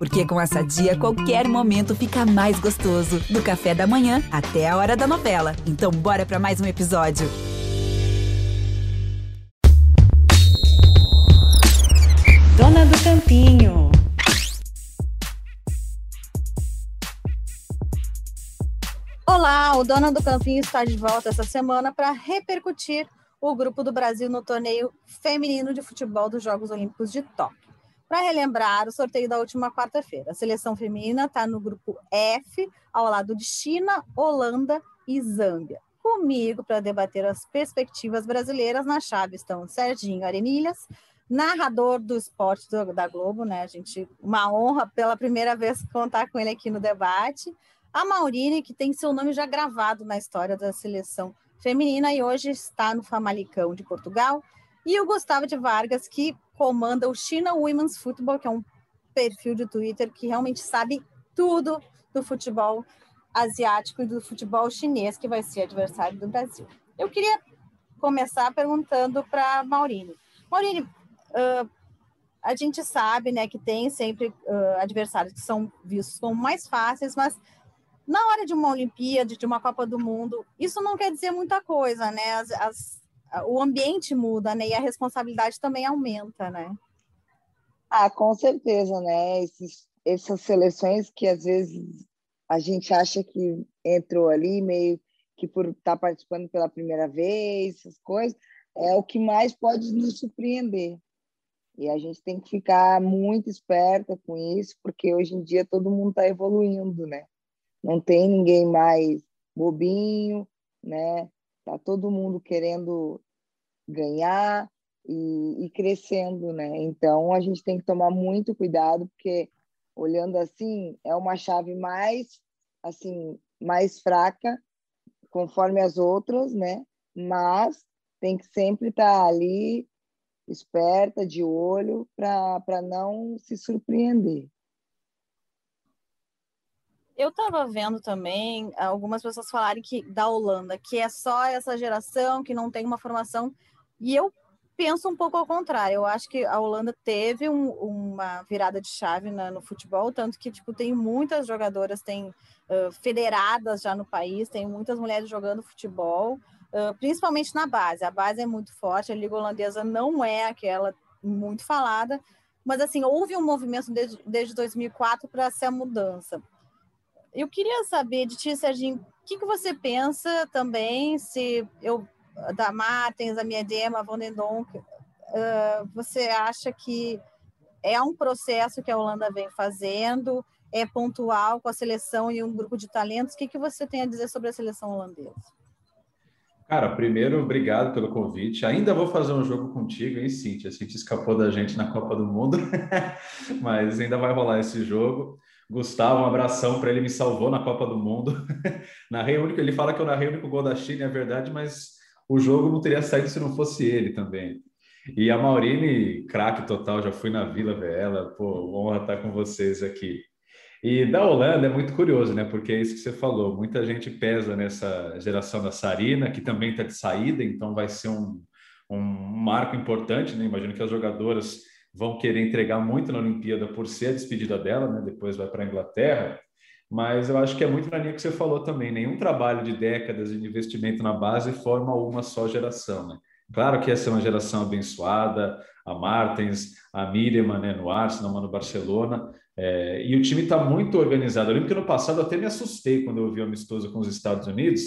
Porque com essa dia, qualquer momento fica mais gostoso. Do café da manhã até a hora da novela. Então, bora para mais um episódio. Dona do Campinho. Olá, o Dona do Campinho está de volta essa semana para repercutir o grupo do Brasil no torneio feminino de futebol dos Jogos Olímpicos de Tóquio. Para relembrar o sorteio da última quarta-feira, a seleção feminina está no grupo F, ao lado de China, Holanda e Zâmbia. Comigo para debater as perspectivas brasileiras na chave estão Serginho Arenilhas, narrador do esporte do, da Globo, né? A gente, uma honra pela primeira vez contar com ele aqui no debate. A Maurine, que tem seu nome já gravado na história da seleção feminina e hoje está no Famalicão de Portugal. E o Gustavo de Vargas, que comanda o China Women's Football, que é um perfil de Twitter que realmente sabe tudo do futebol asiático e do futebol chinês, que vai ser adversário do Brasil. Eu queria começar perguntando para Maurine. Maurine, uh, a gente sabe né, que tem sempre uh, adversários que são vistos como mais fáceis, mas na hora de uma Olimpíada, de uma Copa do Mundo, isso não quer dizer muita coisa, né? As, as, o ambiente muda, né? E a responsabilidade também aumenta, né? Ah, com certeza, né? Esses, essas seleções que às vezes a gente acha que entrou ali meio que por estar tá participando pela primeira vez, essas coisas, é o que mais pode nos surpreender. E a gente tem que ficar muito esperta com isso, porque hoje em dia todo mundo está evoluindo, né? não tem ninguém mais bobinho, né? Tá todo mundo querendo ganhar e, e, crescendo, né? Então a gente tem que tomar muito cuidado porque olhando assim é uma chave mais assim mais fraca conforme as outras, né? Mas tem que sempre estar tá ali esperta, de olho, para não se surpreender. Eu estava vendo também algumas pessoas falarem que da Holanda, que é só essa geração que não tem uma formação, e eu penso um pouco ao contrário. Eu acho que a Holanda teve um, uma virada de chave na, no futebol, tanto que tipo tem muitas jogadoras, tem uh, federadas já no país, tem muitas mulheres jogando futebol, uh, principalmente na base. A base é muito forte, a liga holandesa não é aquela muito falada, mas assim houve um movimento desde, desde 2004 para ser a mudança. Eu queria saber de ti, Serginho, o que, que você pensa também, se eu, da Martens, a minha Dema, a Vonendonk, uh, você acha que é um processo que a Holanda vem fazendo, é pontual com a seleção e um grupo de talentos? O que, que você tem a dizer sobre a seleção holandesa? Cara, primeiro, obrigado pelo convite. Ainda vou fazer um jogo contigo, hein, Cintia? A Cintia escapou da gente na Copa do Mundo, mas ainda vai rolar esse jogo. Gustavo, um abração para ele, me salvou na Copa do Mundo. narrei o único, ele fala que eu narrei o único gol da China, é verdade, mas o jogo não teria saído se não fosse ele também. E a Maurine, craque total, já fui na Vila ver ela, pô, honra estar com vocês aqui. E da Holanda é muito curioso, né? Porque é isso que você falou, muita gente pesa nessa geração da Sarina, que também está de saída, então vai ser um, um marco importante, né? Imagino que as jogadoras vão querer entregar muito na Olimpíada por ser a despedida dela, né? Depois vai para a Inglaterra. Mas eu acho que é muito na linha que você falou também. Nenhum trabalho de décadas de investimento na base forma uma só geração, né? Claro que essa é uma geração abençoada, a Martens, a Miriam né, no Arsenal, no Barcelona, é, e o time está muito organizado. Eu lembro que no passado até me assustei quando eu vi o amistoso com os Estados Unidos,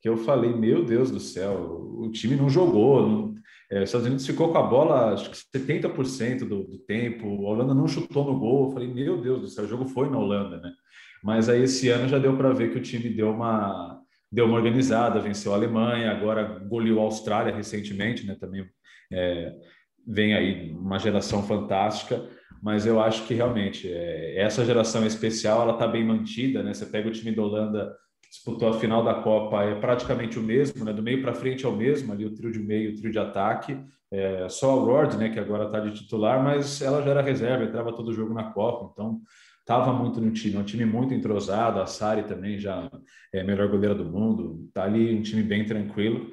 que eu falei, meu Deus do céu, o time não jogou, não, é, os Estados Unidos ficou com a bola, acho que 70% do, do tempo. A Holanda não chutou no gol. Eu falei, meu Deus do céu, o jogo foi na Holanda, né? Mas aí esse ano já deu para ver que o time deu uma deu uma organizada, venceu a Alemanha, agora goleou a Austrália recentemente, né? Também é, vem aí uma geração fantástica. Mas eu acho que realmente é, essa geração especial, ela está bem mantida, né? Você pega o time da Holanda disputou a final da Copa é praticamente o mesmo, né? Do meio para frente é o mesmo, ali o trio de meio, o trio de ataque. É, só a Rod, né, que agora está de titular, mas ela já era reserva, entrava todo jogo na Copa, então estava muito no time, é um time muito entrosado. A Sari também já é a melhor goleira do mundo, tá ali um time bem tranquilo.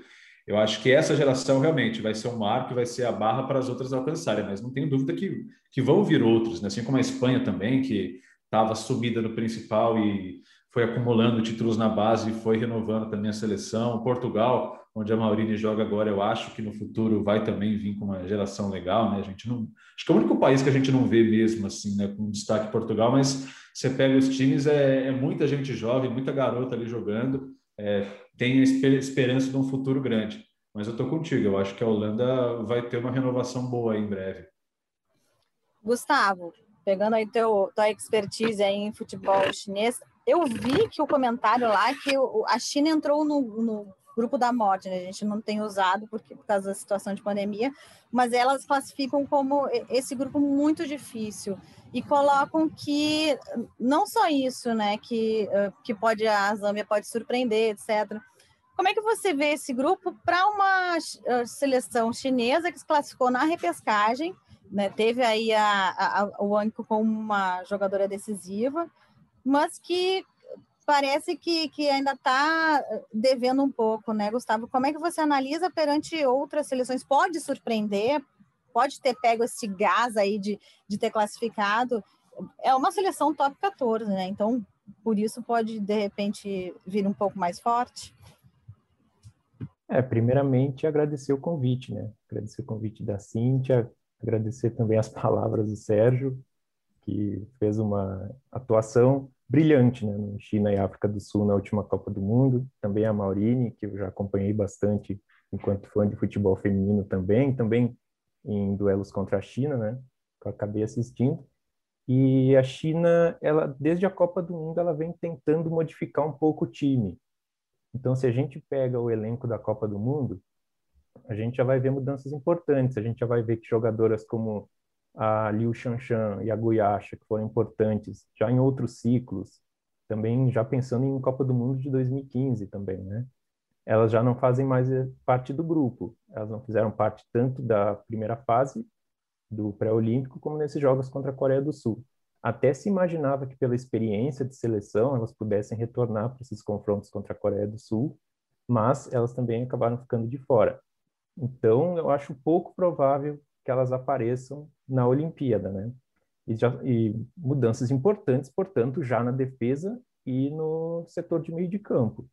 eu acho que essa geração realmente vai ser um marco e vai ser a barra para as outras alcançarem, mas não tenho dúvida que, que vão vir outros, né? assim como a Espanha também, que estava sumida no principal e foi acumulando títulos na base e foi renovando também a seleção. Portugal, onde a Maurini joga agora, eu acho que no futuro vai também vir com uma geração legal, né? A gente não, acho que é o único país que a gente não vê mesmo assim, né? Com destaque Portugal, mas você pega os times, é, é muita gente jovem, muita garota ali jogando é, tem a esperança de um futuro grande. Mas eu estou contigo, eu acho que a Holanda vai ter uma renovação boa em breve. Gustavo, pegando aí teu, tua expertise aí em futebol chinês, eu vi que o comentário lá que a China entrou no, no grupo da morte, né? A gente não tem usado porque, por causa da situação de pandemia, mas elas classificam como esse grupo muito difícil e colocam que não só isso, né, que, que pode a Zâmbia pode surpreender, etc. Como é que você vê esse grupo para uma seleção chinesa que se classificou na repescagem, né, teve aí a, a, o Anko como uma jogadora decisiva, mas que parece que, que ainda está devendo um pouco, né, Gustavo? Como é que você analisa perante outras seleções? Pode surpreender? pode ter pego esse gás aí de, de ter classificado. É uma seleção top 14, né? Então, por isso pode, de repente, vir um pouco mais forte. É, primeiramente, agradecer o convite, né? Agradecer o convite da Cíntia, agradecer também as palavras do Sérgio, que fez uma atuação brilhante né, China e África do Sul na última Copa do Mundo. Também a Maurine, que eu já acompanhei bastante enquanto fã de futebol feminino também. Também em duelos contra a China, né? Que eu acabei assistindo. E a China, ela desde a Copa do Mundo, ela vem tentando modificar um pouco o time. Então, se a gente pega o elenco da Copa do Mundo, a gente já vai ver mudanças importantes. A gente já vai ver que jogadoras como a Liu Shanshan e a Guyasha, que foram importantes já em outros ciclos, também já pensando em Copa do Mundo de 2015 também, né? elas já não fazem mais eh, parte do grupo. Elas não fizeram parte tanto da primeira fase do pré-olímpico como nesses jogos contra a Coreia do Sul. Até se imaginava que pela experiência de seleção elas pudessem retornar para esses confrontos contra a Coreia do Sul, mas elas também acabaram ficando de fora. Então, eu acho pouco provável que elas apareçam na Olimpíada, né? E, já, e mudanças importantes, portanto, já na defesa e no setor de meio de campo.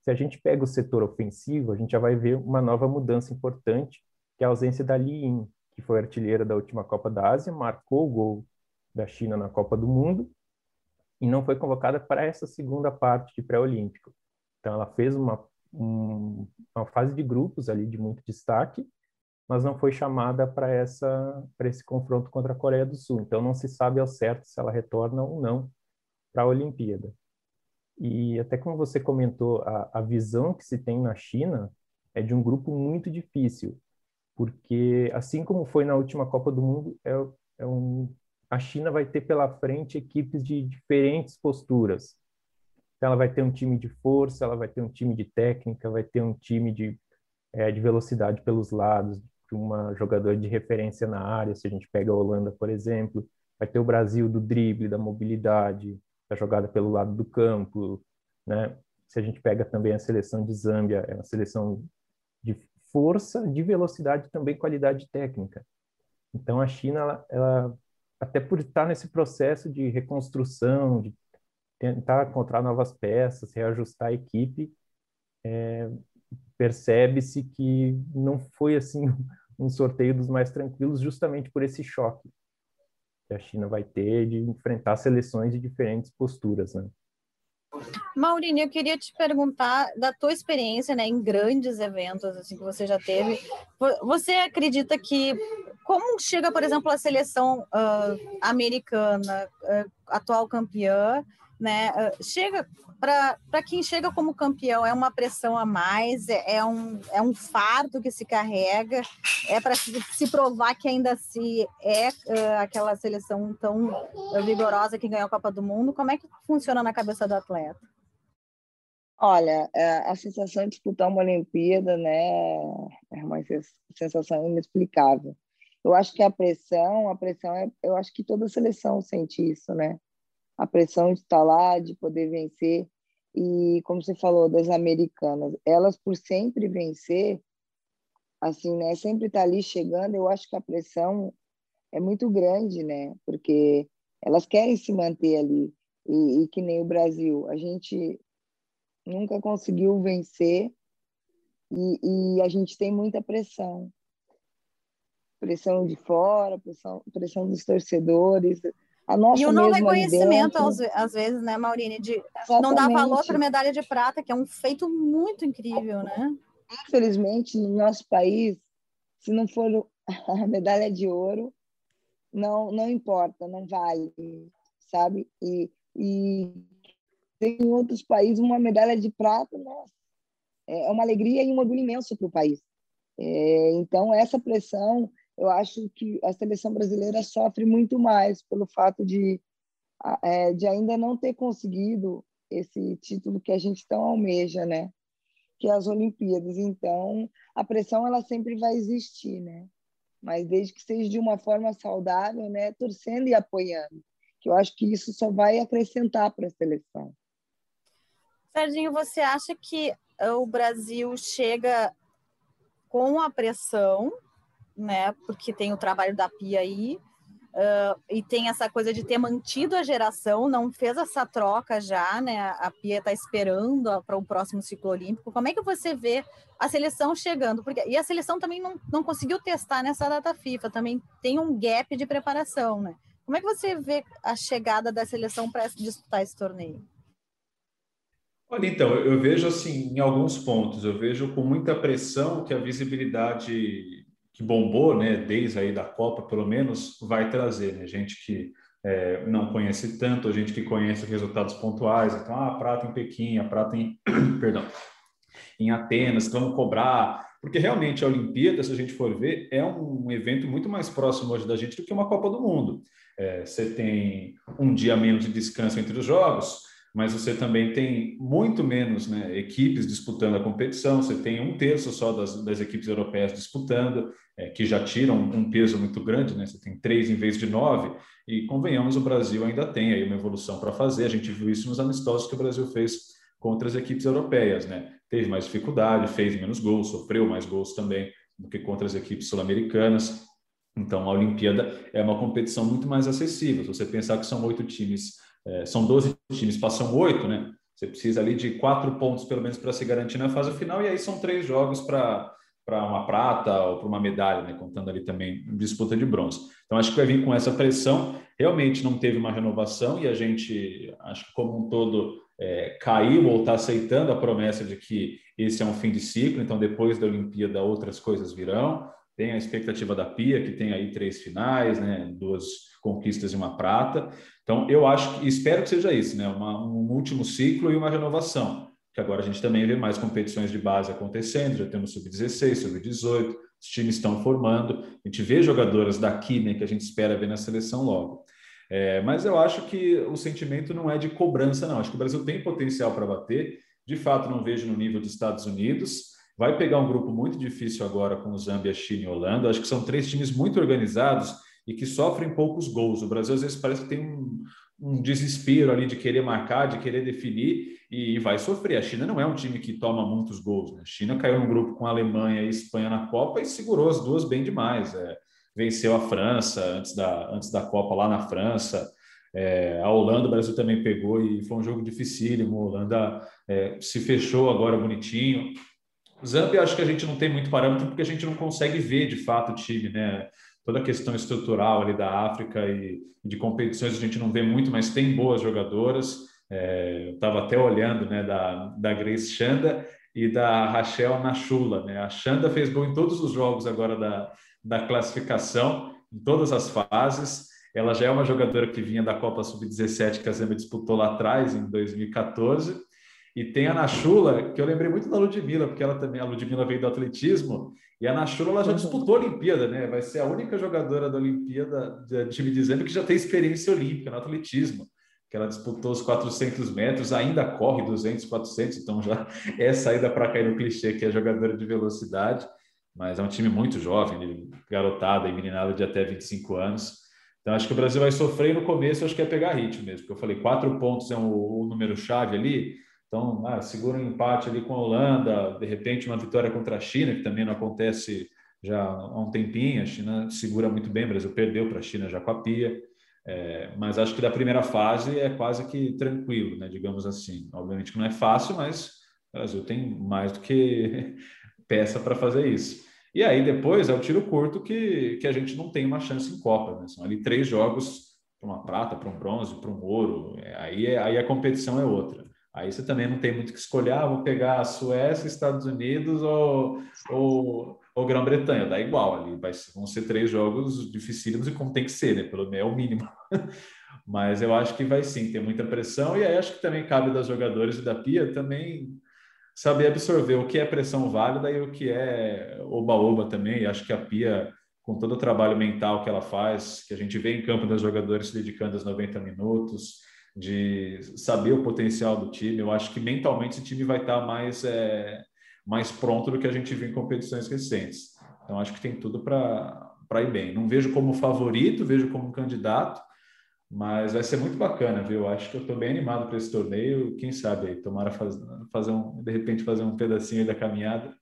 Se a gente pega o setor ofensivo, a gente já vai ver uma nova mudança importante, que é a ausência da Li Yin, que foi artilheira da última Copa da Ásia, marcou o gol da China na Copa do Mundo e não foi convocada para essa segunda parte de pré-olímpico. Então ela fez uma, um, uma fase de grupos ali de muito destaque, mas não foi chamada para essa para esse confronto contra a Coreia do Sul. Então não se sabe ao certo se ela retorna ou não para a Olimpíada. E até como você comentou, a, a visão que se tem na China é de um grupo muito difícil, porque assim como foi na última Copa do Mundo, é, é um, a China vai ter pela frente equipes de diferentes posturas. Então, ela vai ter um time de força, ela vai ter um time de técnica, vai ter um time de, é, de velocidade pelos lados, uma jogadora de referência na área, se a gente pega a Holanda, por exemplo, vai ter o Brasil do drible, da mobilidade, a jogada pelo lado do campo, né? Se a gente pega também a seleção de Zâmbia, é uma seleção de força, de velocidade também qualidade técnica. Então a China, ela, ela até por estar nesse processo de reconstrução, de tentar encontrar novas peças, reajustar a equipe, é, percebe-se que não foi assim um sorteio dos mais tranquilos, justamente por esse choque que a China vai ter de enfrentar seleções de diferentes posturas, né? Maurício, eu queria te perguntar da tua experiência né, em grandes eventos assim que você já teve. Você acredita que como chega, por exemplo, a seleção uh, americana, uh, atual campeã, né? Uh, chega para quem chega como campeão é uma pressão a mais, é, é, um, é um fardo que se carrega, é para se, provar que ainda se é uh, aquela seleção tão vigorosa que ganhou a Copa do Mundo. Como é que funciona na cabeça do atleta? Olha, é, a sensação de disputar uma Olimpíada, né, é uma sensação inexplicável. Eu acho que a pressão, a pressão é, eu acho que toda seleção sente isso, né? A pressão de estar lá, de poder vencer. E, como você falou, das americanas, elas, por sempre vencer, assim, né, sempre está ali chegando, eu acho que a pressão é muito grande, né? Porque elas querem se manter ali. E, e que nem o Brasil, a gente nunca conseguiu vencer e, e, a gente tem muita pressão. Pressão de fora, pressão, pressão dos torcedores. A nossa e o não reconhecimento, às, às, vezes, né, Maurine, de Exatamente. não dar valor para a medalha de prata, que é um feito muito incrível, né? Infelizmente, no nosso país, se não for a medalha de ouro, não não importa, não vale, sabe? E, e tem em outros países uma medalha de prata, nossa, é uma alegria e um orgulho imenso para o país. É, então, essa pressão, eu acho que a seleção brasileira sofre muito mais pelo fato de, é, de ainda não ter conseguido esse título que a gente tão almeja, né? Que é as Olimpíadas. Então, a pressão ela sempre vai existir, né? Mas desde que seja de uma forma saudável, né? Torcendo e apoiando. Que eu acho que isso só vai acrescentar para a seleção. Serginho, você acha que o Brasil chega com a pressão, né? Porque tem o trabalho da Pia aí, uh, e tem essa coisa de ter mantido a geração, não fez essa troca já, né? A Pia está esperando para o próximo ciclo olímpico. Como é que você vê a seleção chegando? Porque, e a seleção também não, não conseguiu testar nessa data FIFA, também tem um gap de preparação, né? Como é que você vê a chegada da seleção para disputar esse torneio? Olha, então, eu vejo assim, em alguns pontos, eu vejo com muita pressão que a visibilidade que bombou, né, desde aí da Copa, pelo menos, vai trazer, né? Gente que é, não conhece tanto, a gente que conhece resultados pontuais, então, ah, prata em Pequim, a prata em, perdão, em Atenas, vamos cobrar, porque realmente a Olimpíada, se a gente for ver, é um evento muito mais próximo hoje da gente do que uma Copa do Mundo. É, você tem um dia menos de descanso entre os jogos, mas você também tem muito menos né, equipes disputando a competição, você tem um terço só das, das equipes europeias disputando, é, que já tiram um peso muito grande, né? você tem três em vez de nove, e convenhamos, o Brasil ainda tem aí uma evolução para fazer, a gente viu isso nos amistosos que o Brasil fez contra as equipes europeias, né? teve mais dificuldade, fez menos gols, sofreu mais gols também do que contra as equipes sul-americanas, então a Olimpíada é uma competição muito mais acessível, se você pensar que são oito times é, são 12 times, passam oito, né? Você precisa ali de quatro pontos, pelo menos, para se garantir na fase final, e aí são três jogos para para uma prata ou para uma medalha, né? contando ali também disputa de bronze. Então, acho que vai vir com essa pressão. Realmente não teve uma renovação e a gente, acho que como um todo, é, caiu ou está aceitando a promessa de que esse é um fim de ciclo, então depois da Olimpíada outras coisas virão. Tem a expectativa da Pia, que tem aí três finais, né? duas conquistas e uma prata. Então, eu acho que espero que seja isso, né? Uma, um último ciclo e uma renovação. Que agora a gente também vê mais competições de base acontecendo, já temos sub-16, sub-18, os times estão formando, a gente vê jogadoras daqui, né, que a gente espera ver na seleção logo. É, mas eu acho que o sentimento não é de cobrança, não. Acho que o Brasil tem potencial para bater. De fato, não vejo no nível dos Estados Unidos. Vai pegar um grupo muito difícil agora com o Zâmbia, China e Holanda. Acho que são três times muito organizados e que sofrem poucos gols. O Brasil às vezes parece que tem um, um desespero ali de querer marcar, de querer definir e vai sofrer. A China não é um time que toma muitos gols. Né? A China caiu no grupo com a Alemanha e a Espanha na Copa e segurou as duas bem demais. É, venceu a França antes da, antes da Copa lá na França. É, a Holanda, o Brasil também pegou e foi um jogo dificílimo. A Holanda é, se fechou agora bonitinho. Zambia, acho que a gente não tem muito parâmetro porque a gente não consegue ver de fato o time, né? Toda a questão estrutural ali da África e de competições a gente não vê muito, mas tem boas jogadoras. É, eu estava até olhando né, da, da Grace Chanda e da Rachel Nachula. Né? A Chanda fez gol em todos os jogos agora da, da classificação, em todas as fases. Ela já é uma jogadora que vinha da Copa Sub-17 que a Zamba disputou lá atrás, em 2014. E tem a Nachula, que eu lembrei muito da Ludmilla, porque ela também, a Ludmilla veio do atletismo, e a Nachula ela já uhum. disputou a Olimpíada, né? Vai ser a única jogadora da Olimpíada, de time dizendo que já tem experiência olímpica no atletismo, que ela disputou os 400 metros, ainda corre 200, 400, então já é saída para cair no clichê que é jogadora de velocidade, mas é um time muito jovem, garotada e meninada de até 25 anos. Então acho que o Brasil vai sofrer no começo, acho que é pegar ritmo mesmo, porque eu falei quatro pontos é o, o número chave ali, Então, ah, segura um empate ali com a Holanda, de repente uma vitória contra a China, que também não acontece já há um tempinho. A China segura muito bem, o Brasil perdeu para a China já com a Pia. É, mas acho que da primeira fase é quase que tranquilo, né, digamos assim. Obviamente que não é fácil, mas o Brasil tem mais do que peça para fazer isso. E aí depois é o tiro curto que, que a gente não tem uma chance em Copa. Né? São ali três jogos para uma prata, para um bronze, para um ouro. É, aí, é, aí a competição é outra. Aí você também não tem muito que escolher, ah, vou pegar a Suécia, Estados Unidos ou, ou, ou Grã-Bretanha, dá igual ali, vai, vão ser três jogos dificílimos e como tem que ser, né? Pelo menos é o mínimo. Mas eu acho que vai sim, tem muita pressão, e aí acho que também cabe das jogadores e da Pia também saber absorver o que é pressão válida e o que é oba-oba também. E acho que a Pia, com todo o trabalho mental que ela faz, que a gente vê em campo das jogadores se dedicando aos 90 minutos, de saber o potencial do time. Eu acho que mentalmente esse time vai estar mais, é, mais pronto do que a gente viu em competições recentes. Então, acho que tem tudo para ir bem. Não vejo como favorito, vejo como candidato, mas vai ser muito bacana, viu? Acho que eu estou bem animado para esse torneio. Quem sabe aí, tomara faz, fazer um, de repente fazer um pedacinho da caminhada,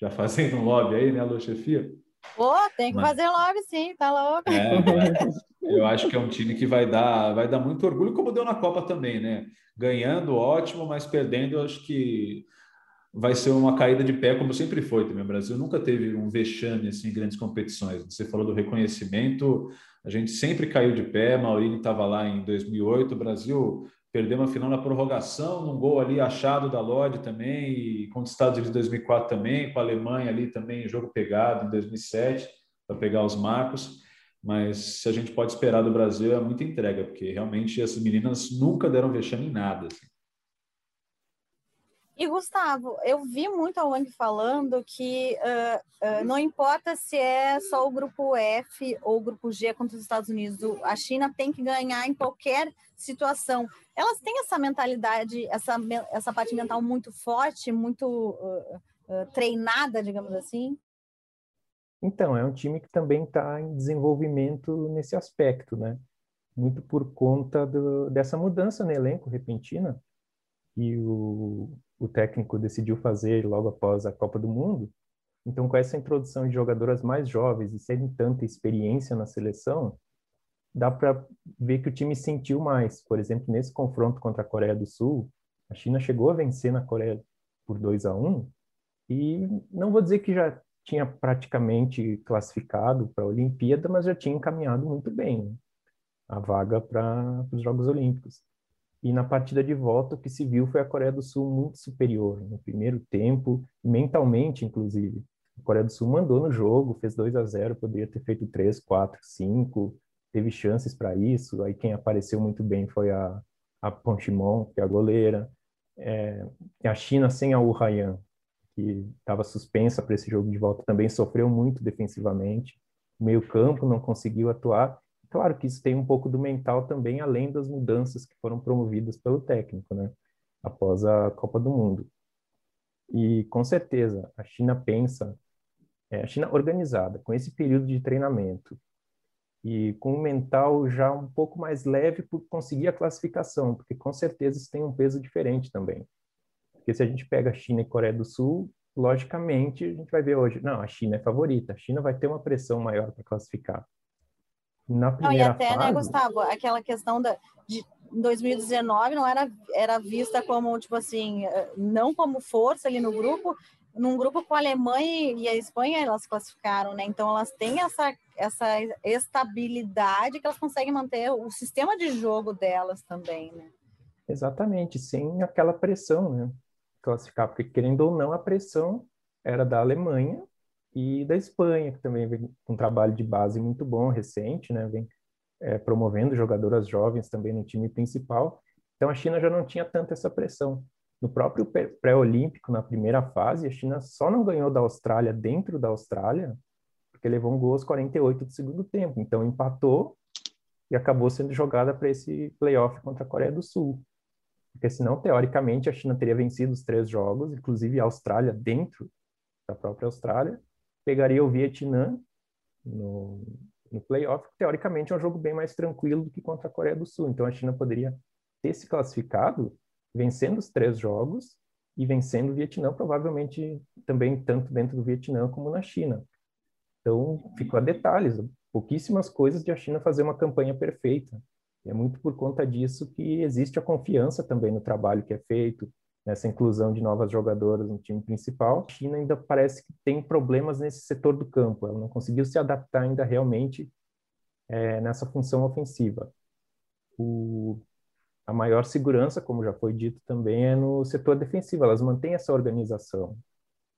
já fazendo um lobby aí, né, Alô, chefia? Pô, tem que mas, fazer lobby sim, tá louco. É, eu acho que é um time que vai dar, vai dar muito orgulho, como deu na Copa também, né? Ganhando, ótimo, mas perdendo, eu acho que vai ser uma caída de pé, como sempre foi também. O Brasil nunca teve um vexame assim, em grandes competições. Você falou do reconhecimento, a gente sempre caiu de pé. Maurílio estava lá em 2008, o Brasil perdeu uma final na prorrogação, num gol ali achado da Lodi também, e contra os Estados Unidos em 2004 também, com a Alemanha ali também, jogo pegado em 2007, para pegar os marcos. Mas se a gente pode esperar do Brasil é muita entrega, porque realmente essas meninas nunca deram vexame em nada. Assim. E Gustavo, eu vi muito a Wang falando que uh, uh, não importa se é só o grupo F ou o grupo G contra os Estados Unidos, a China tem que ganhar em qualquer situação. Elas têm essa mentalidade, essa, essa parte mental muito forte, muito uh, treinada, digamos assim? Então, é um time que também está em desenvolvimento nesse aspecto, né? Muito por conta do, dessa mudança no elenco repentina que o, o técnico decidiu fazer logo após a Copa do Mundo. Então, com essa introdução de jogadoras mais jovens e sem tanta experiência na seleção, dá para ver que o time sentiu mais. Por exemplo, nesse confronto contra a Coreia do Sul, a China chegou a vencer na Coreia por 2 a 1 e não vou dizer que já tinha praticamente classificado para a Olimpíada, mas já tinha encaminhado muito bem né? a vaga para os Jogos Olímpicos. E na partida de volta, o que se viu foi a Coreia do Sul muito superior no primeiro tempo, mentalmente, inclusive. A Coreia do Sul mandou no jogo, fez 2 a 0 poderia ter feito 3, 4, 5, teve chances para isso. Aí quem apareceu muito bem foi a, a Ponchimon, que é a goleira. É, a China sem a Wu que estava suspensa para esse jogo de volta, também sofreu muito defensivamente. O meio-campo não conseguiu atuar. Claro que isso tem um pouco do mental também, além das mudanças que foram promovidas pelo técnico, né? Após a Copa do Mundo. E com certeza a China pensa, é, a China organizada, com esse período de treinamento e com o mental já um pouco mais leve por conseguir a classificação, porque com certeza isso tem um peso diferente também. Porque se a gente pega a China e Coreia do Sul, logicamente a gente vai ver hoje, não, a China é favorita, a China vai ter uma pressão maior para classificar. Na primeira Não, e até, né, fase... né, Gustavo, aquela questão da, de 2019 não era, era vista como, tipo assim, eh, não como força ali no grupo, num grupo com a Alemanha e a Espanha elas classificaram, né? Então elas têm essa, essa estabilidade que elas conseguem manter o sistema de jogo delas também, né? Exatamente, sem aquela pressão, né? Classificar, porque querendo ou não, a pressão era da Alemanha e da Espanha, que também vem com um trabalho de base muito bom, recente, né? Vem é, promovendo jogadoras jovens também no time principal. Então a China já não tinha tanta essa pressão. No próprio pré-olímpico, na primeira fase, a China só não ganhou da Austrália dentro da Austrália porque levou um gol aos 48 do segundo tempo. Então empatou e acabou sendo jogada para esse playoff contra a Coreia do Sul. Porque senão, teoricamente, a China teria vencido os três jogos, inclusive a Austrália dentro da própria Austrália, pegaria o Vietnã no, no playoff, teoricamente é um jogo bem mais tranquilo do que contra a Coreia do Sul. Então a China poderia ter se classificado vencendo os três jogos e vencendo o Vietnã, provavelmente também tanto dentro do Vietnã como na China. Então, ficou a detalhes, pouquíssimas coisas de a China fazer uma campanha perfeita. E é muito por conta disso que existe a confiança também no trabalho que é feito, nessa inclusão de novas jogadoras no time principal. A China ainda parece que tem problemas nesse setor do campo, ela não conseguiu se adaptar ainda realmente é, nessa função ofensiva. O, a maior segurança, como já foi dito também, é no setor defensivo, elas mantêm essa organização.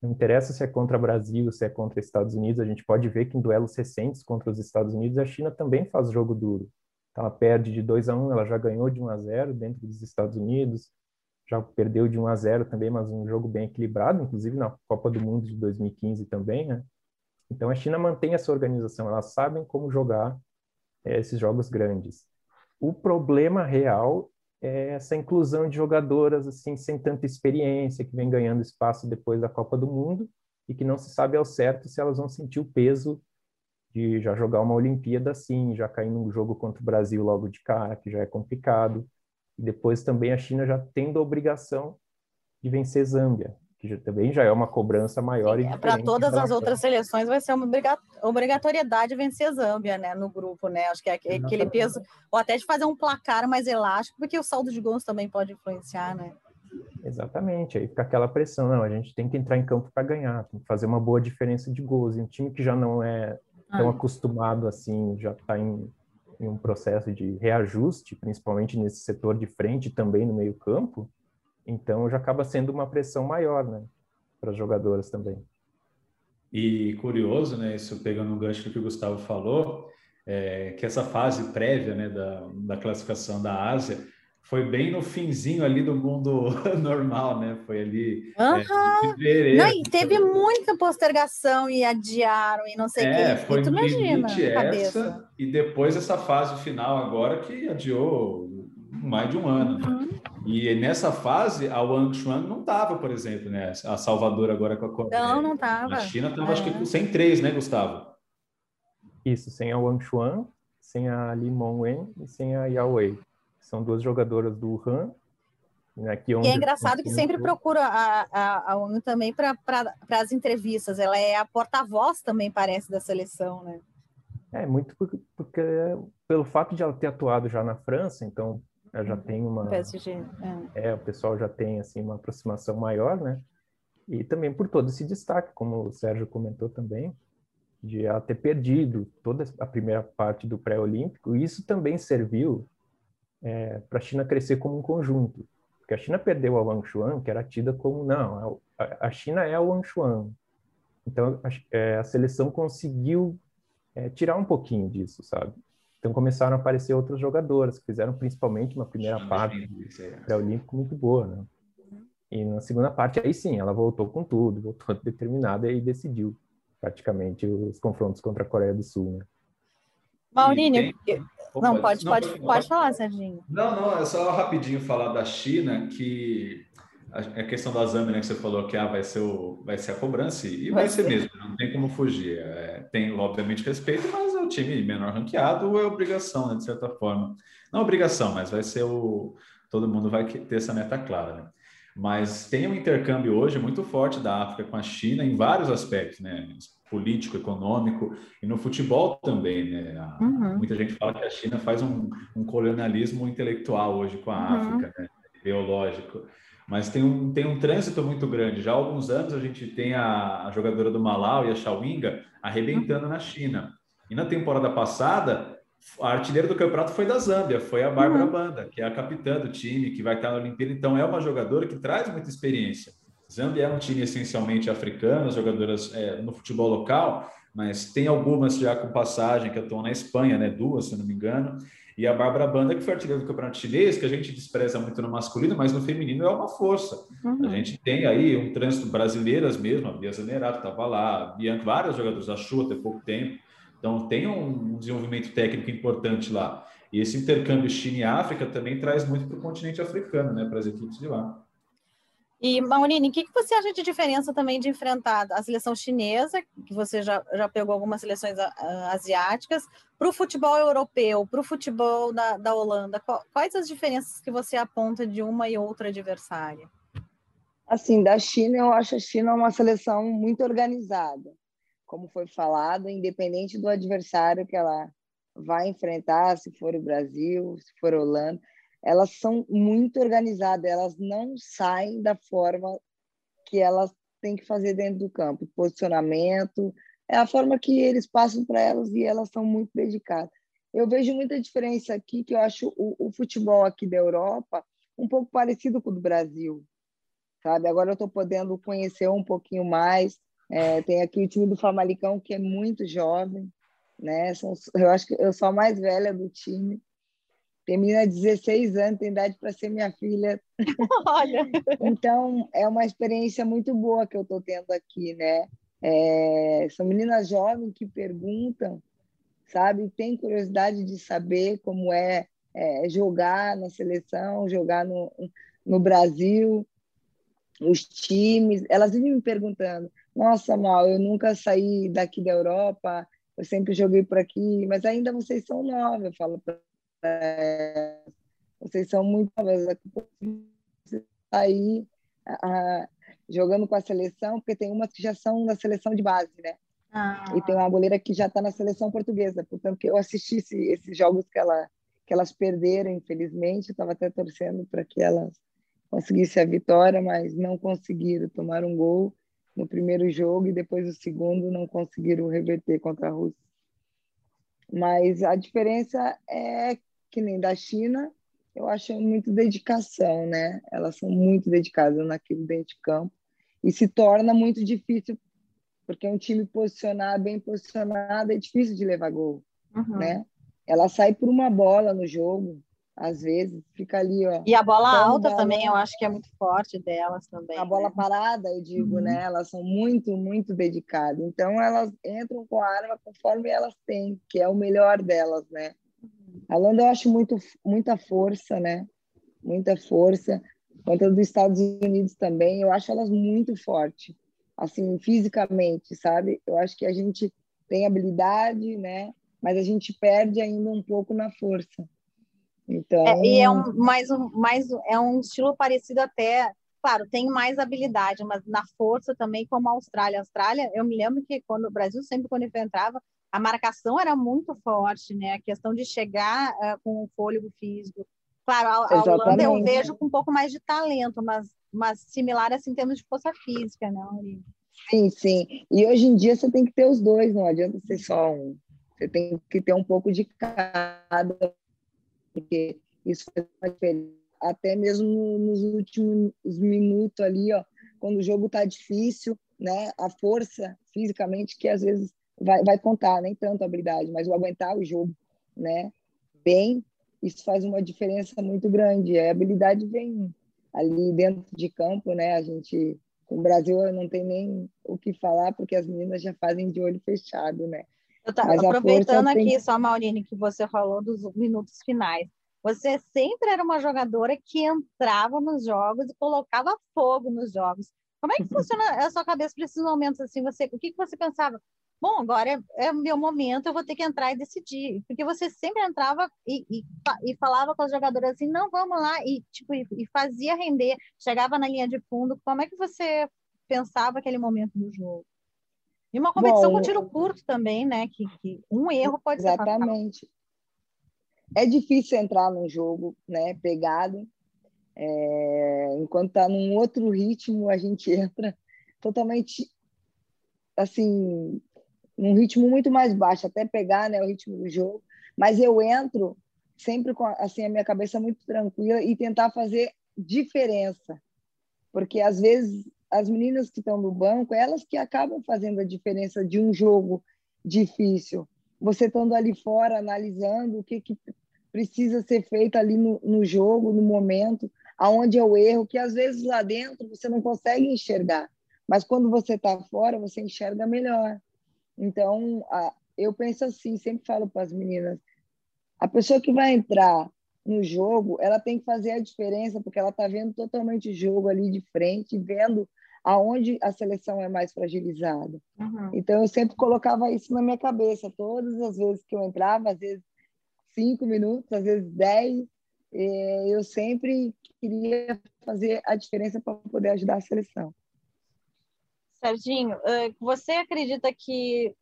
Não interessa se é contra Brasil, se é contra Estados Unidos, a gente pode ver que em duelos recentes contra os Estados Unidos, a China também faz jogo duro. Ela perde de 2 a 1, um, ela já ganhou de 1 um a 0 dentro dos Estados Unidos, já perdeu de 1 a 0 também, mas um jogo bem equilibrado, inclusive na Copa do Mundo de 2015 também, né? Então a China mantém essa organização, elas sabem como jogar é, esses jogos grandes. O problema real é essa inclusão de jogadoras assim sem tanta experiência que vem ganhando espaço depois da Copa do Mundo e que não se sabe ao certo se elas vão sentir o peso de já jogar uma Olimpíada assim, já cair num jogo contra o Brasil logo de cara, que já é complicado. E depois também a China já tendo a obrigação de vencer Zâmbia, que já, também já é uma cobrança maior. É, Para todas as outras seleções vai ser uma obrigatoriedade vencer Zâmbia, né, no grupo, né? Acho que é aquele peso, ou até de fazer um placar mais elástico, porque o saldo de gols também pode influenciar, né? Exatamente, aí fica aquela pressão, não, a gente tem que entrar em campo para ganhar, tem que fazer uma boa diferença de gols. E um time que já não é tão ah. acostumado assim, já está em, em um processo de reajuste, principalmente nesse setor de frente também no meio campo, então já acaba sendo uma pressão maior, né, para as jogadoras também. E curioso, né, isso pegando um gancho do que o Gustavo falou, é, que essa fase prévia, né, da, da classificação da Ásia foi bem no finzinho ali do mundo normal, né? Foi ali uhum. é, fevereiro. Não, e teve muita postergação e adiaram e não sei o é, que. Foi tu imagina, essa, e depois essa fase final agora que adiou mais de um ano. Né? Uhum. E nessa fase, a Wang Chuan não estava, por exemplo, né? A Salvador agora com a Coreia. Não, não estava. A China estava, é. acho que, sem três, né, Gustavo? Isso, sem a Wang Chuan, sem a Li Mongwen e sem a Yao Wei. São duas jogadoras do Han. Né, que e é engraçado que sempre procura a, a, a Wang também para as entrevistas. Ela é a porta-voz também, parece, da seleção, né? É, muito porque, porque, pelo fato de ela ter atuado já na França, então já uhum. tem uma PSG, é. é. o pessoal já tem assim uma aproximação maior, né? E também por todo esse destaque, como o Sérgio comentou também, de ela ter perdido toda a primeira parte do pré-olímpico, isso também serviu é, para a China crescer como um conjunto, porque a China perdeu a Wang Chuan, que era tida como não, a, a China é a Wang Chuan, então a, é, a seleção conseguiu é, tirar um pouquinho disso, sabe? Então começaram a aparecer outros jogadores, que fizeram principalmente uma primeira parte pré-olímpico muito boa, né? E na segunda parte, aí sim, ela voltou com tudo, voltou determinada e decidiu praticamente os confrontos contra a Coreia do Sul, né? Maurício, tem... não, pode, não, pode, pode, pode falar, Serginho. Não, não, é só rapidinho falar da China, que a questão da Zambia, né, que você falou que ah, vai, ser o, vai ser a cobrança, e vai, vai ser, ser, mesmo, não tem como fugir. É, tem, obviamente, respeito, mas é o time menor ranqueado, é obrigação, né, de certa forma. Não obrigação, mas vai ser o. Todo mundo vai ter essa meta clara, né? Mas tem um intercâmbio hoje muito forte da África com a China em vários aspectos, né? Político, econômico e no futebol também, né? Uhum. Muita gente fala que a China faz um, um colonialismo intelectual hoje com a uhum. África, né? Biológico mas tem um, tem um trânsito muito grande. Já há alguns anos a gente tem a, a jogadora do Malau e a Xiaoinga arrebentando na China. E na temporada passada, a artilheira do campeonato foi da Zâmbia, foi a Bárbara uhum. Banda, que é a capitã do time, que vai estar na Olimpíada. Então é uma jogadora que traz muita experiência. Zâmbia é um time essencialmente africano, as jogadoras é, no futebol local, mas tem algumas já com passagem que atuam na Espanha, né? Duas, se não me engano. E a Bárbara Banda, que foi artilheira do Campeonato Chinês, que a gente despreza muito no masculino, mas no feminino é uma força. Uhum. A gente tem aí um trânsito brasileiras mesmo, a Bia Zanerato estava lá, a Bianca, vários jogadores, a Chu até pouco tempo. Então tem um desenvolvimento técnico importante lá. E esse intercâmbio China e África também traz muito para o continente africano, né, para as equipes de lá. E, Maurine, o que, que você acha de diferença também de enfrentar a seleção chinesa, que você já, já pegou algumas seleções uh, asiáticas, para o futebol europeu, para o futebol da, da Holanda? Quais as diferenças que você aponta de uma e outra adversária? Assim, da China, eu acho a China uma seleção muito organizada. Como foi falado, independente do adversário que ela vai enfrentar, se for o Brasil, se for a Holanda, elas são muito organizadas, elas não saem da forma que elas têm que fazer dentro do campo. Posicionamento, é a forma que eles passam para elas e elas são muito dedicadas. Eu vejo muita diferença aqui, que eu acho o, o futebol aqui da Europa um pouco parecido com o do Brasil, sabe? Agora eu estou podendo conhecer um pouquinho mais. É, tem aqui o time do Famalicão, que é muito jovem, né? São, eu acho que eu sou a mais velha do time, tem menina de 16 anos, tem idade para ser minha filha. Olha! então, é uma experiência muito boa que eu estou tendo aqui, né? É, são meninas jovens que perguntam, sabe? Tem curiosidade de saber como é, é jogar na seleção, jogar no, no Brasil, os times. Elas vivem me perguntando: Nossa, Mal, eu nunca saí daqui da Europa, eu sempre joguei por aqui, mas ainda vocês são novas. Eu falo para vocês são muito novas. Aí, a, jogando com a seleção, porque tem umas que já são da seleção de base, né? Ah. E tem uma goleira que já está na seleção portuguesa. Portanto, que eu assisti esse, esses jogos que, ela, que elas perderam, infelizmente. Estava até torcendo para que elas conseguissem a vitória, mas não conseguiram. tomar um gol no primeiro jogo e depois o segundo não conseguiram reverter contra a Rússia. Mas a diferença é que nem da China, eu acho muito dedicação, né? Elas são muito dedicadas naquilo dentro de campo e se torna muito difícil porque um time posicionado, bem posicionado, é difícil de levar gol, uhum. né? Ela sai por uma bola no jogo, às vezes, fica ali, ó. E a bola alta também, eu acho que é muito forte delas também. A né? bola parada, eu digo, uhum. né? Elas são muito, muito dedicadas. Então, elas entram com a arma conforme elas têm, que é o melhor delas, né? A Holanda eu acho muito, muita força, né? Muita força. Quanto dos Estados Unidos também, eu acho elas muito fortes, assim, fisicamente, sabe? Eu acho que a gente tem habilidade, né? Mas a gente perde ainda um pouco na força. Então... É, e é um, mais, um, mais, é um estilo parecido até claro, tem mais habilidade, mas na força também, como a Austrália. A Austrália, eu me lembro que quando o Brasil, sempre quando enfrentava, a marcação era muito forte, né? A questão de chegar uh, com o fôlego físico. Claro, a, a Holanda eu vejo com um pouco mais de talento, mas, mas similar assim em termos de força física, né? Sim, sim. E hoje em dia você tem que ter os dois, não adianta ser só um. Você tem que ter um pouco de cada, porque isso faz uma diferença. Até mesmo nos últimos minutos ali, ó, quando o jogo está difícil, né? A força fisicamente que às vezes vai, vai contar, nem tanto a habilidade, mas o aguentar o jogo, né? Bem, isso faz uma diferença muito grande. A habilidade vem ali dentro de campo, né? A gente, com o Brasil, não tem nem o que falar, porque as meninas já fazem de olho fechado, né? Eu tava aproveitando aqui tem... só, Maurine, que você falou dos minutos finais. Você sempre era uma jogadora que entrava nos jogos e colocava fogo nos jogos. Como é que funciona a sua cabeça para esses momentos assim? Você, o que, que você pensava? bom, agora é, é o meu momento, eu vou ter que entrar e decidir. Porque você sempre entrava e, e, e falava com as jogadoras assim, não, vamos lá, e, tipo, e, e, fazia render, chegava na linha de fundo. Como é que você pensava aquele momento do jogo? E uma competição Bom, com tiro curto também, né? Que, que um erro pode exatamente. ser Exatamente. É difícil entrar num jogo, né, pegado. É, enquanto está num outro ritmo, a gente entra totalmente assim num ritmo muito mais baixo, até pegar né, o ritmo do jogo. Mas eu entro sempre com assim, a minha cabeça muito tranquila e tentar fazer diferença. Porque às vezes as meninas que estão no banco, elas que acabam fazendo a diferença de um jogo difícil. Você estando ali fora, analisando o que, que precisa ser feito ali no, no jogo, no momento, aonde é o erro, que às vezes lá dentro você não consegue enxergar. Mas quando você está fora, você enxerga melhor. Então, a, eu penso assim, sempre falo para as meninas, a pessoa que vai entrar no jogo, ela tem que fazer a diferença, porque ela está vendo totalmente o jogo ali de frente, vendo aonde a seleção é mais fragilizada. Uhum. Então, eu sempre colocava isso na minha cabeça, todas as vezes que eu entrava, às vezes cinco minutos, às vezes dez, eu sempre queria fazer a diferença para poder ajudar a seleção. Serginho, você acredita que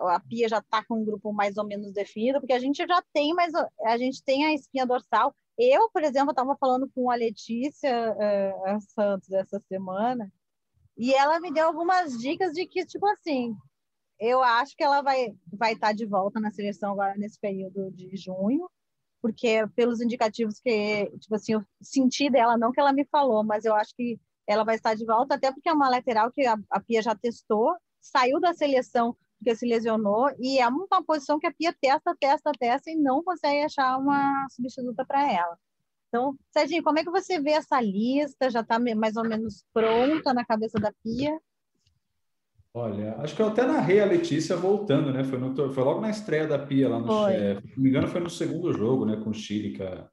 a Pia já está com um grupo mais ou menos definido? Porque a gente já tem, mas a gente tem a espinha dorsal. Eu, por exemplo, estava falando com a Letícia uh, Santos essa semana e ela me deu algumas dicas de que, tipo assim, eu acho que ela vai vai estar tá de volta na seleção agora nesse período de junho, porque pelos indicativos que, tipo assim, eu senti dela, não que ela me falou, mas eu acho que ela vai estar de volta, até porque é uma lateral que a, a Pia já testou, saiu da seleção porque se lesionou, e é uma posição que a Pia testa, testa, testa e não consegue achar uma substituta para ela. Então, Serginho, como é que você vê essa lista? Já está mais ou menos pronta na cabeça da Pia? Olha, acho que eu até narrei a Letícia voltando, né? Foi, no, foi logo na estreia da Pia lá no foi. Se não me engano, foi no segundo jogo, né? Com o Chile, que a,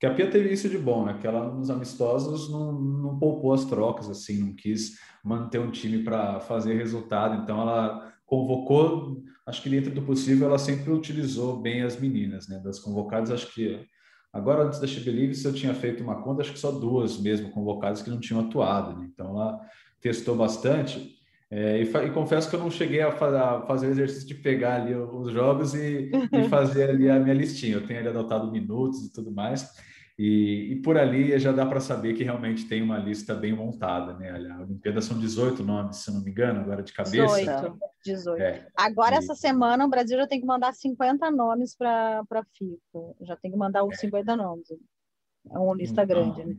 que a Pia teve isso de bom, né? Que ela nos amistosos não, não poupou as trocas, assim, não quis manter um time para fazer resultado. Então ela convocou, acho que dentro do possível, ela sempre utilizou bem as meninas, né? Das convocadas, acho que agora antes da se eu tinha feito uma conta, acho que só duas mesmo convocadas que não tinham atuado, né? Então ela testou bastante. É, e, e, confesso que eu não cheguei a, fa a, fazer o exercício de pegar ali os jogos e, e fazer ali a minha listinha. Eu tenho ali anotado minutos e tudo mais. E, e por ali já dá para saber que realmente tem uma lista bem montada, né? A Olimpíada são 18 nomes, se não me engano, agora de cabeça. 18. 18. É, agora, e... essa semana, o Brasil já tem que mandar 50 nomes para a FIFA. Já tem que mandar os é. 50 nomes. É uma lista então, grande, né?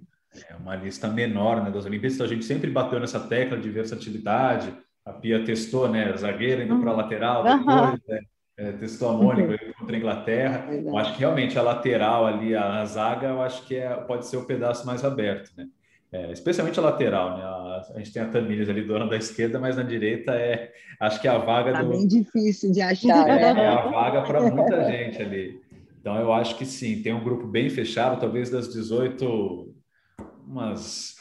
É uma lista menor né, das Olimpíadas. Então, a gente sempre bateu nessa tecla de versatilidade. A Pia testou, né? Zagueira indo uhum. para a lateral, depois, né? É, testou a Mônica uhum. contra a Inglaterra. Eu acho que realmente a lateral ali, a, zaga, eu acho que é, pode ser o pedaço mais aberto, né? É, especialmente a lateral, né? A, a gente tem a Tamires ali do ano da esquerda, mas na direita é, acho que é a vaga tá do. bem difícil de achar. É, né? é a vaga para muita gente ali. Então eu acho que sim, tem um grupo bem fechado, talvez das 18, umas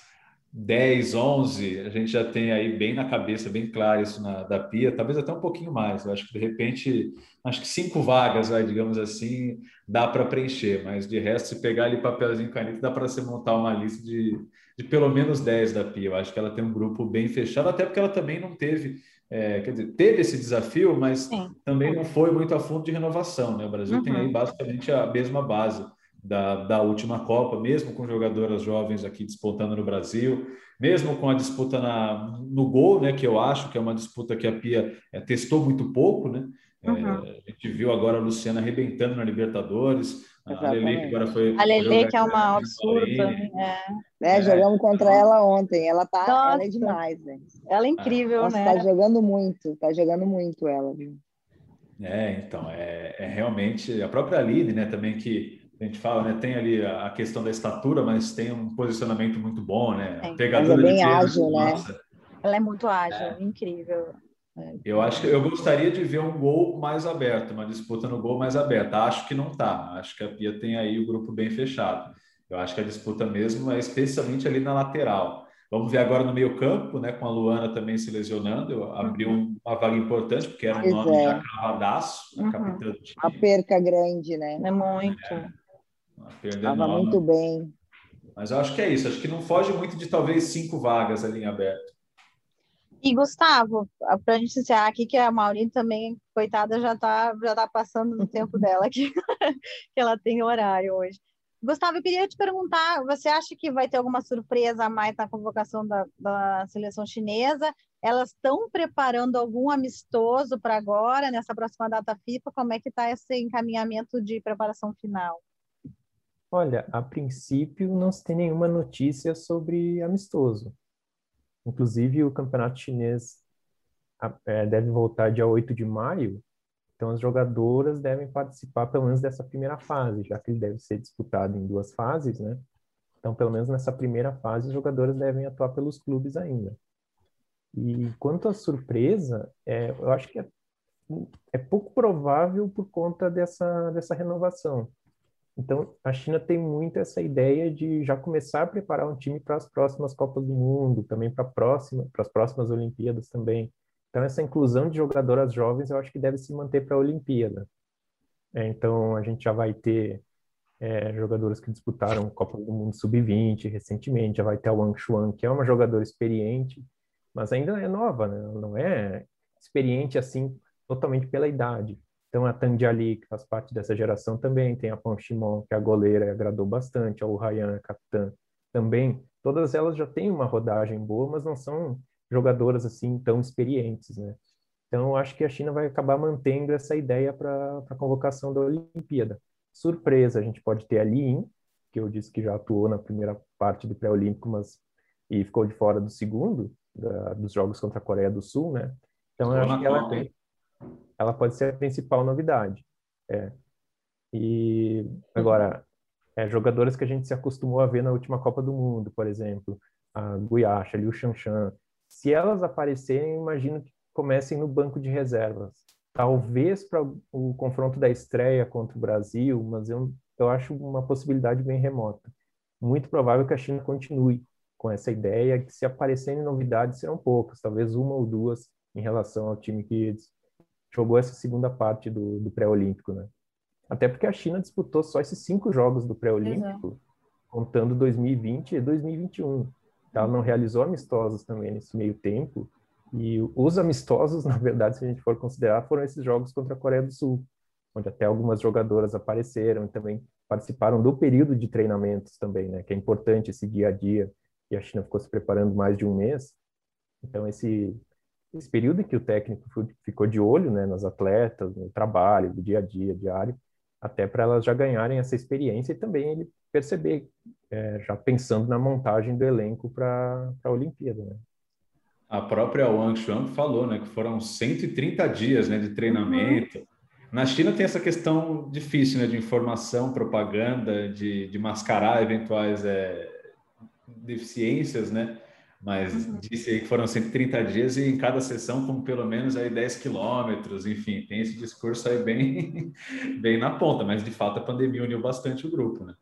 10, 11, a gente já tem aí bem na cabeça, bem claro isso na, da Pia, talvez até um pouquinho mais. Eu acho que de repente, acho que cinco vagas, vai, digamos assim, dá para preencher, mas de resto, se pegar ali papelzinho caneta, dá para você montar uma lista de, de pelo menos 10 da Pia. Eu acho que ela tem um grupo bem fechado, até porque ela também não teve, é, quer dizer, teve esse desafio, mas Sim. também não foi muito a fundo de renovação. Né? O Brasil uhum. tem aí basicamente a mesma base da, da última Copa, mesmo com jogadoras jovens aqui disputando no Brasil, mesmo com a disputa na, no gol, né, que eu acho que é uma disputa que a Pia é, testou muito pouco, né? É, uhum. É, a gente viu agora a Luciana arrebentando na Libertadores, Exatamente. a Lele que agora foi. A Lele que é uma absurda. É. É, jogamos contra ela ontem. Ela tá, ela é demais, né? Ela é incrível, Nossa, né? Tá jogando muito, tá jogando muito ela, viu? É, então, é, é realmente a própria Aline, né, também que a gente fala, né? Tem ali a questão da estatura, mas tem um posicionamento muito bom, né? É. Pegadora é bem de ágil, né? Nossa. Ela é muito ágil, é. incrível. É. Eu acho que eu gostaria de ver um gol mais aberto, uma disputa no gol mais aberta. Acho que não tá. Acho que a Pia tem aí o grupo bem fechado. Eu acho que a disputa mesmo é especialmente ali na lateral. Vamos ver agora no meio campo, né? Com a Luana também se lesionando, abriu uhum. uma vaga importante, porque era um pois nome é. já cravadaço, uhum. a capitã do time. A perca grande, né? É muito. É. Estava muito bem. Mas eu acho que é isso. Acho que não foge muito de talvez cinco vagas ali em aberto. E Gustavo, para a gente encerrar aqui, que a Maureen também, coitada, já está já tá passando no tempo dela, que, que ela tem horário hoje. Gustavo, eu queria te perguntar, você acha que vai ter alguma surpresa a mais na convocação da, da seleção chinesa? Elas estão preparando algum amistoso para agora, nessa próxima data FIFA? Como é que está esse encaminhamento de preparação final? Olha, a princípio não se tem nenhuma notícia sobre amistoso. Inclusive, o campeonato chinês é, deve voltar dia 8 de maio, então as jogadoras devem participar pelo menos dessa primeira fase, já que ele deve ser disputado em duas fases, né? Então, pelo menos nessa primeira fase, as jogadoras devem atuar pelos clubes ainda. E quanto à surpresa, é, eu acho que é, é pouco provável por conta dessa, dessa renovação Então, a China tem muito essa ideia de já começar a preparar um time para as próximas Copas do Mundo, também para próxima, para as próximas Olimpíadas também. Então, essa inclusão de jogadoras jovens, eu acho que deve se manter para a Olimpíada. É, então, a gente já vai ter é, jogadoras que disputaram Copa do Mundo Sub-20 recentemente, já vai ter a Wang Chuan, que é uma jogadora experiente, mas ainda é nova, né? não é experiente assim totalmente pela idade. Então, a Tandy Ali, que faz parte dessa geração também, tem a Pão Shimon, que é a goleira, agradou bastante, a Ryan, a capitã, também. Todas elas já têm uma rodagem boa, mas não são jogadoras assim tão experientes, né? Então, eu acho que a China vai acabar mantendo essa ideia para a convocação da Olimpíada. Surpresa, a gente pode ter a Li Yin, que eu disse que já atuou na primeira parte do pré-olímpico, mas e ficou de fora do segundo, da, dos jogos contra a Coreia do Sul, né? Então, eu acho que ela tem ela pode ser a principal novidade. É. E agora, é, jogadoras que a gente se acostumou a ver na última Copa do Mundo, por exemplo, a Guiacha, Liu Shanshan, se elas aparecerem, imagino que comecem no banco de reservas. Talvez para o confronto da estreia contra o Brasil, mas eu, eu acho uma possibilidade bem remota. Muito provável que a China continue com essa ideia que se aparecerem novidades serão poucas, talvez uma ou duas em relação ao time que jogou essa segunda parte do, do pré-olímpico, né? Até porque a China disputou só esses cinco jogos do pré-olímpico, contando 2020 e 2021. Ela não realizou amistosos também nesse meio tempo. E os amistosos, na verdade, se a gente for considerar, foram esses jogos contra a Coreia do Sul, onde até algumas jogadoras apareceram e também participaram do período de treinamentos também, né? Que é importante esse dia a dia. E a China ficou se preparando mais de um mês. Então, esse esse período em que o técnico ficou de olho né, nas atletas, no trabalho, do dia a dia, diário, até para elas já ganharem essa experiência e também ele perceber, é, já pensando na montagem do elenco para a Olimpíada. Né? A própria Wang Xuan falou né, que foram 130 dias né, de treinamento. Uhum. Na China tem essa questão difícil né, de informação, propaganda, de, de mascarar eventuais é, deficiências, né? Mas uhum. disse aí que foram 130 dias e em cada sessão com pelo menos aí 10 quilômetros, enfim, tem esse discurso aí bem, bem na ponta, mas de fato a pandemia uniu bastante o grupo, né?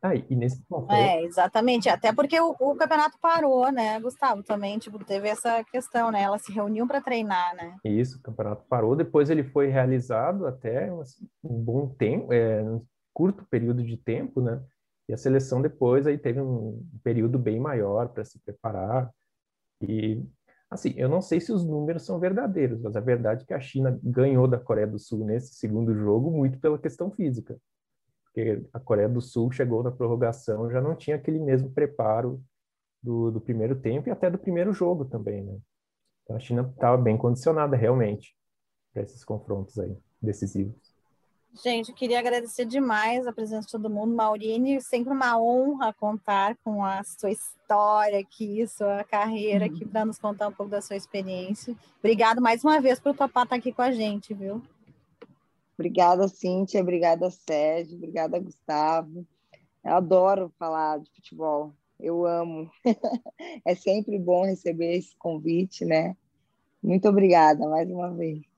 Ah, e nesse ponto... É, exatamente, até porque o, o, campeonato parou, né, Gustavo, também, tipo, teve essa questão, né, elas se reuniam para treinar, né? Isso, o campeonato parou, depois ele foi realizado até um bom tempo, é, um curto período de tempo, né, e a seleção depois aí teve um período bem maior para se preparar. E assim, eu não sei se os números são verdadeiros, mas a verdade é que a China ganhou da Coreia do Sul nesse segundo jogo muito pela questão física. Porque a Coreia do Sul chegou na prorrogação, já não tinha aquele mesmo preparo do, do primeiro tempo e até do primeiro jogo também, né? Então a China estava bem condicionada realmente para esses confrontos aí decisivos. Gente, eu queria agradecer demais a presença de todo mundo. Maurine, sempre uma honra contar com a sua história aqui, sua carreira aqui, para nos contar um pouco da sua experiência. Obrigado mais uma vez por topar estar aqui com a gente, viu? Obrigada, Cíntia. Obrigada, Sérgio. Obrigada, Gustavo. Eu adoro falar de futebol. Eu amo. é sempre bom receber esse convite, né? Muito obrigada mais uma vez.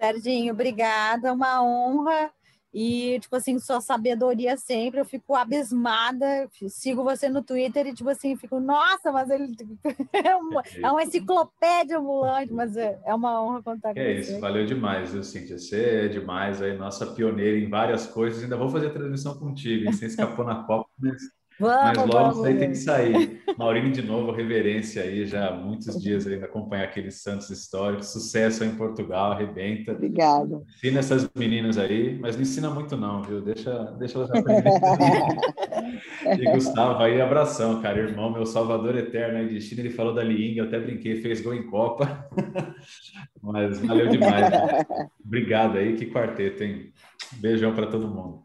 Serginho, obrigada, uma honra. E, tipo assim, sua sabedoria sempre, eu fico abismada, sigo você no Twitter e, tipo assim, fico, nossa, mas ele é uma, é uma enciclopédia ambulante, mas é, é uma honra contar com é você. É isso, valeu demais, viu, Cíntia? Você é demais aí, nossa pioneira em várias coisas, ainda vou fazer a transmissão contigo, hein? Você escapou na Copa, mas Vamos, Mas logo vamos. isso aí tem que sair. Maurinho, de novo, reverência aí, já há muitos dias ainda acompanhar aqueles Santos históricos. Sucesso aí em Portugal, arrebenta. Obrigada. Ensina essas meninas aí, mas não ensina muito não, viu? Deixa, deixa elas aprenderem. e Gustavo, aí abração, cara. Irmão, meu salvador eterno aí de China, ele falou da Liing, eu até brinquei, fez gol em Copa. mas valeu demais. Né? Obrigado aí, que quarteto, hein? Beijão para todo mundo.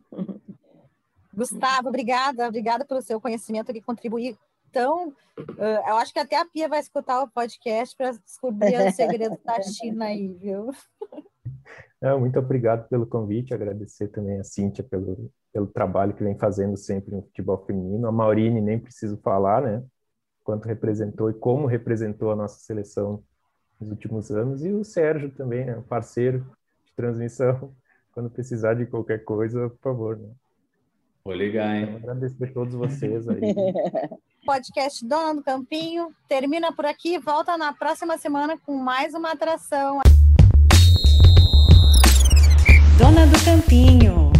Gustavo, obrigada, obrigada pelo seu conhecimento que contribuir tão. Uh, eu acho que até a Pia vai escutar o podcast para descobrir os segredos da China aí, viu? É, muito obrigado pelo convite, agradecer também a Cíntia pelo, pelo trabalho que vem fazendo sempre no futebol feminino. A Maurine nem preciso falar, né? Quanto representou e como representou a nossa seleção nos últimos anos. E o Sérgio também, né? parceiro de transmissão quando precisar de qualquer coisa, por favor. Né? Vou ligar, hein? Então, agradecer a todos vocês aí. Podcast Dona do Campinho termina por aqui. Volta na próxima semana com mais uma atração. Dona do Campinho.